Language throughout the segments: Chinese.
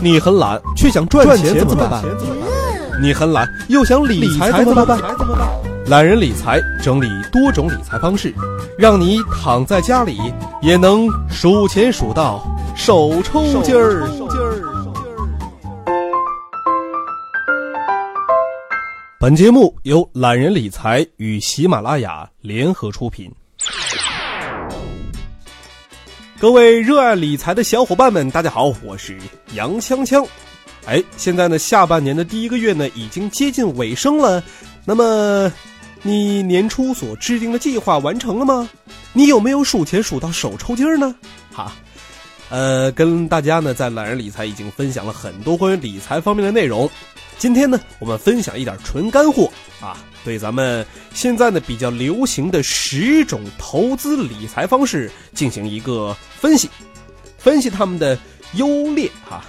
你很懒，却想赚钱怎么办？你很懒，又想理财怎么办？懒人理财整理多种理财方式，让你躺在家里也能数钱数到手抽筋儿。本节目由懒人理财与喜马拉雅联合出品。各位热爱理财的小伙伴们，大家好，我是杨锵锵。哎，现在呢，下半年的第一个月呢，已经接近尾声了。那么，你年初所制定的计划完成了吗？你有没有数钱数到手抽筋儿呢？哈，呃，跟大家呢，在懒人理财已经分享了很多关于理财方面的内容。今天呢，我们分享一点纯干货啊，对咱们现在呢比较流行的十种投资理财方式进行一个分析，分析他们的优劣哈。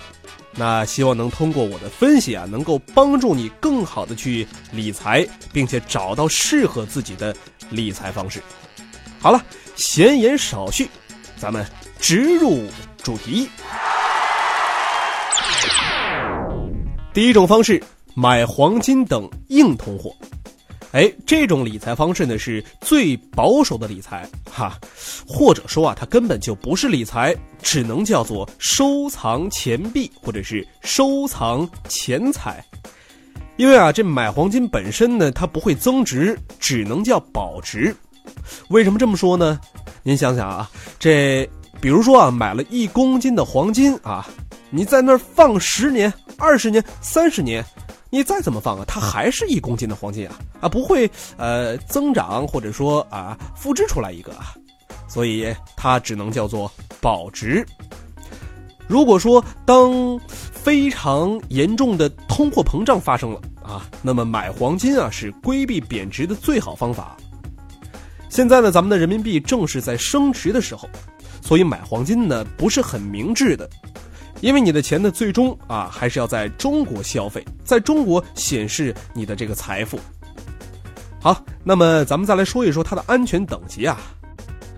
那希望能通过我的分析啊，能够帮助你更好的去理财，并且找到适合自己的理财方式。好了，闲言少叙，咱们直入主题。第一种方式，买黄金等硬通货。哎，这种理财方式呢是最保守的理财，哈，或者说啊，它根本就不是理财，只能叫做收藏钱币或者是收藏钱财。因为啊，这买黄金本身呢，它不会增值，只能叫保值。为什么这么说呢？您想想啊，这比如说啊，买了一公斤的黄金啊。你在那儿放十年、二十年、三十年，你再怎么放啊，它还是一公斤的黄金啊啊，不会呃增长或者说啊复制出来一个啊，所以它只能叫做保值。如果说当非常严重的通货膨胀发生了啊，那么买黄金啊是规避贬值的最好方法。现在呢，咱们的人民币正是在升值的时候，所以买黄金呢不是很明智的。因为你的钱呢，最终啊还是要在中国消费，在中国显示你的这个财富。好，那么咱们再来说一说它的安全等级啊。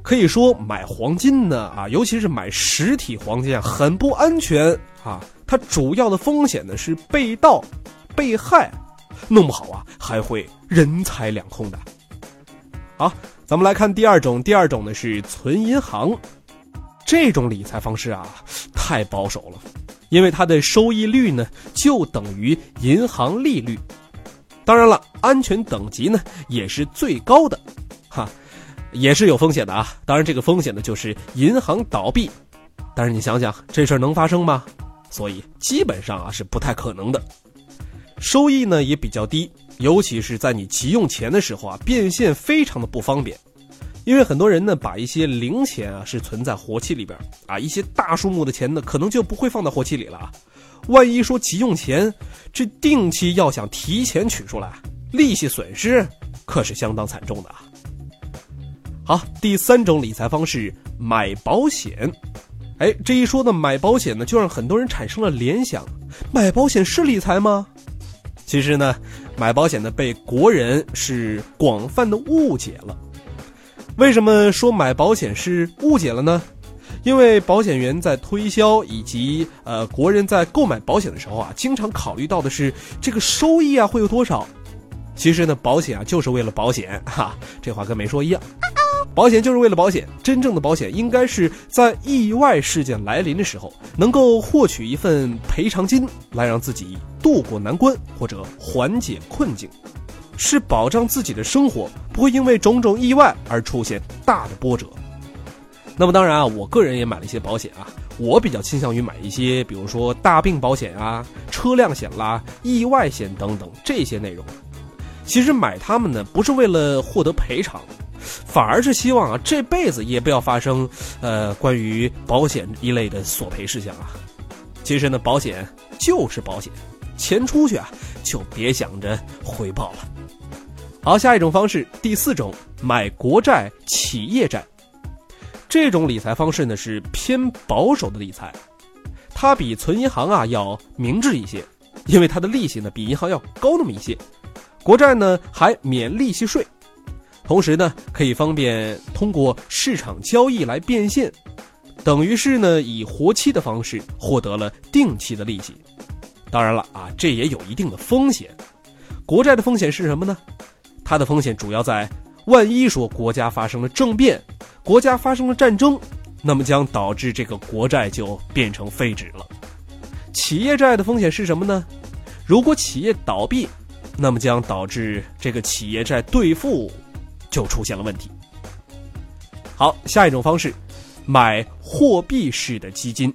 可以说买黄金呢啊，尤其是买实体黄金啊，很不安全啊。它主要的风险呢是被盗、被害，弄不好啊还会人财两空的。好，咱们来看第二种，第二种呢是存银行。这种理财方式啊，太保守了，因为它的收益率呢就等于银行利率。当然了，安全等级呢也是最高的，哈，也是有风险的啊。当然，这个风险呢就是银行倒闭。但是你想想，这事儿能发生吗？所以基本上啊是不太可能的。收益呢也比较低，尤其是在你急用钱的时候啊，变现非常的不方便。因为很多人呢，把一些零钱啊是存在活期里边啊，一些大数目的钱呢，可能就不会放到活期里了啊。万一说急用钱，这定期要想提前取出来，利息损失可是相当惨重的啊。好，第三种理财方式买保险，哎，这一说呢，买保险呢，就让很多人产生了联想：买保险是理财吗？其实呢，买保险呢，被国人是广泛的误解了。为什么说买保险是误解了呢？因为保险员在推销以及呃国人在购买保险的时候啊，经常考虑到的是这个收益啊会有多少。其实呢，保险啊就是为了保险哈，这话跟没说一样。保险就是为了保险，真正的保险应该是在意外事件来临的时候，能够获取一份赔偿金，来让自己渡过难关或者缓解困境。是保障自己的生活不会因为种种意外而出现大的波折。那么当然啊，我个人也买了一些保险啊，我比较倾向于买一些，比如说大病保险啊、车辆险啦、意外险等等这些内容。其实买它们呢，不是为了获得赔偿，反而是希望啊这辈子也不要发生呃关于保险一类的索赔事项啊。其实呢，保险就是保险，钱出去啊就别想着回报了。好，下一种方式，第四种买国债、企业债，这种理财方式呢是偏保守的理财，它比存银行啊要明智一些，因为它的利息呢比银行要高那么一些，国债呢还免利息税，同时呢可以方便通过市场交易来变现，等于是呢以活期的方式获得了定期的利息。当然了啊，这也有一定的风险。国债的风险是什么呢？它的风险主要在万一说国家发生了政变，国家发生了战争，那么将导致这个国债就变成废纸了。企业债的风险是什么呢？如果企业倒闭，那么将导致这个企业债兑付就出现了问题。好，下一种方式，买货币式的基金。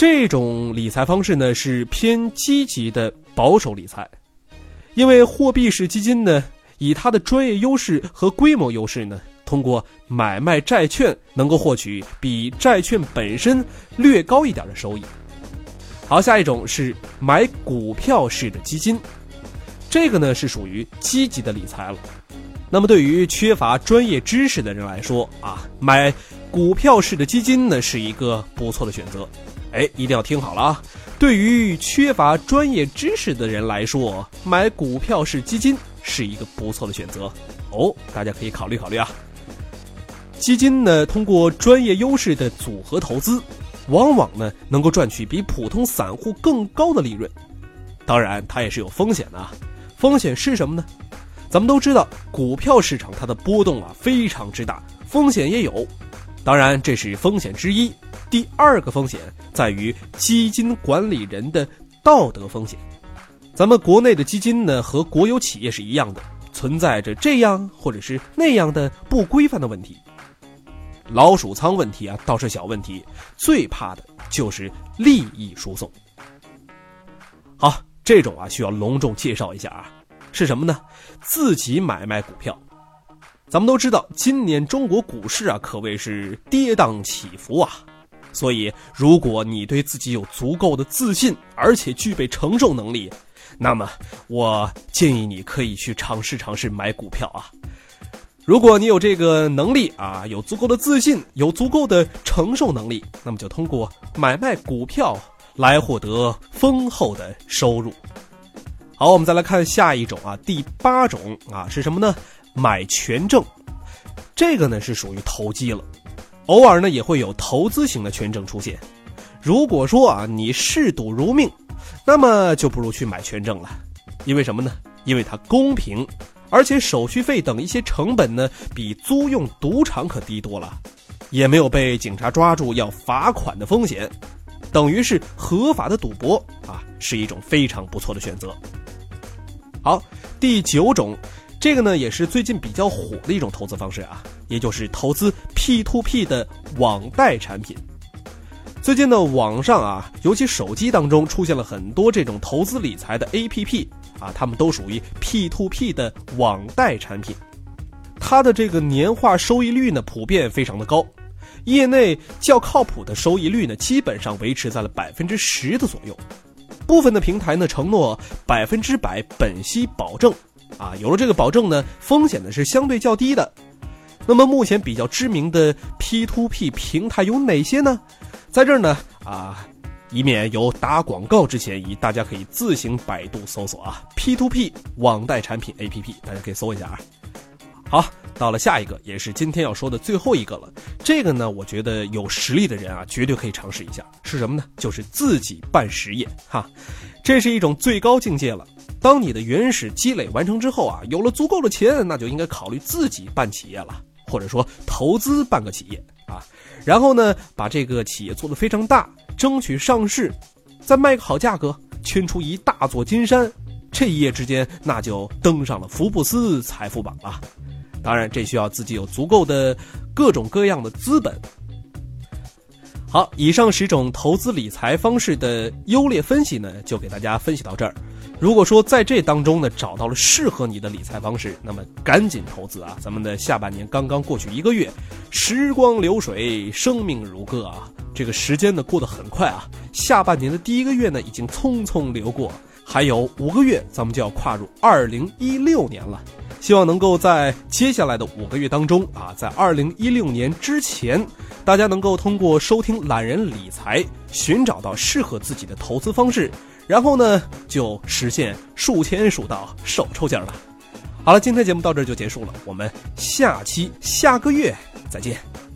这种理财方式呢是偏积极的保守理财，因为货币式基金呢以它的专业优势和规模优势呢，通过买卖债券能够获取比债券本身略高一点的收益。好，下一种是买股票式的基金，这个呢是属于积极的理财了。那么对于缺乏专业知识的人来说啊，买股票式的基金呢是一个不错的选择。哎，一定要听好了啊！对于缺乏专业知识的人来说，买股票式基金是一个不错的选择哦，大家可以考虑考虑啊。基金呢，通过专业优势的组合投资。往往呢能够赚取比普通散户更高的利润，当然它也是有风险的啊。风险是什么呢？咱们都知道，股票市场它的波动啊非常之大，风险也有。当然这是风险之一。第二个风险在于基金管理人的道德风险。咱们国内的基金呢和国有企业是一样的，存在着这样或者是那样的不规范的问题。老鼠仓问题啊，倒是小问题，最怕的就是利益输送。好，这种啊需要隆重介绍一下啊，是什么呢？自己买卖股票。咱们都知道，今年中国股市啊可谓是跌宕起伏啊，所以如果你对自己有足够的自信，而且具备承受能力，那么我建议你可以去尝试尝试买股票啊。如果你有这个能力啊，有足够的自信，有足够的承受能力，那么就通过买卖股票来获得丰厚的收入。好，我们再来看下一种啊，第八种啊是什么呢？买权证，这个呢是属于投机了，偶尔呢也会有投资型的权证出现。如果说啊你嗜赌如命，那么就不如去买权证了，因为什么呢？因为它公平。而且手续费等一些成本呢，比租用赌场可低多了，也没有被警察抓住要罚款的风险，等于是合法的赌博啊，是一种非常不错的选择。好，第九种，这个呢也是最近比较火的一种投资方式啊，也就是投资 P to P 的网贷产品。最近呢，网上啊，尤其手机当中出现了很多这种投资理财的 A P P。啊，他们都属于 P to P 的网贷产品，它的这个年化收益率呢普遍非常的高，业内较靠谱的收益率呢基本上维持在了百分之十的左右，部分的平台呢承诺百分之百本息保证，啊，有了这个保证呢，风险呢是相对较低的。那么目前比较知名的 P to P 平台有哪些呢？在这儿呢，啊。以免有打广告之嫌疑，大家可以自行百度搜索啊，P to P 网贷产品 A P P，大家可以搜一下啊。好，到了下一个，也是今天要说的最后一个了。这个呢，我觉得有实力的人啊，绝对可以尝试一下。是什么呢？就是自己办实业哈，这是一种最高境界了。当你的原始积累完成之后啊，有了足够的钱，那就应该考虑自己办企业了，或者说投资办个企业啊，然后呢，把这个企业做得非常大。争取上市，再卖个好价格，圈出一大座金山，这一夜之间那就登上了福布斯财富榜了。当然，这需要自己有足够的各种各样的资本。好，以上十种投资理财方式的优劣分析呢，就给大家分析到这儿。如果说在这当中呢找到了适合你的理财方式，那么赶紧投资啊！咱们的下半年刚刚过去一个月，时光流水，生命如歌啊！这个时间呢过得很快啊，下半年的第一个月呢已经匆匆流过，还有五个月，咱们就要跨入二零一六年了。希望能够在接下来的五个月当中啊，在二零一六年之前，大家能够通过收听懒人理财，寻找到适合自己的投资方式。然后呢，就实现数钱数到手抽筋了。好了，今天节目到这就结束了，我们下期下个月再见。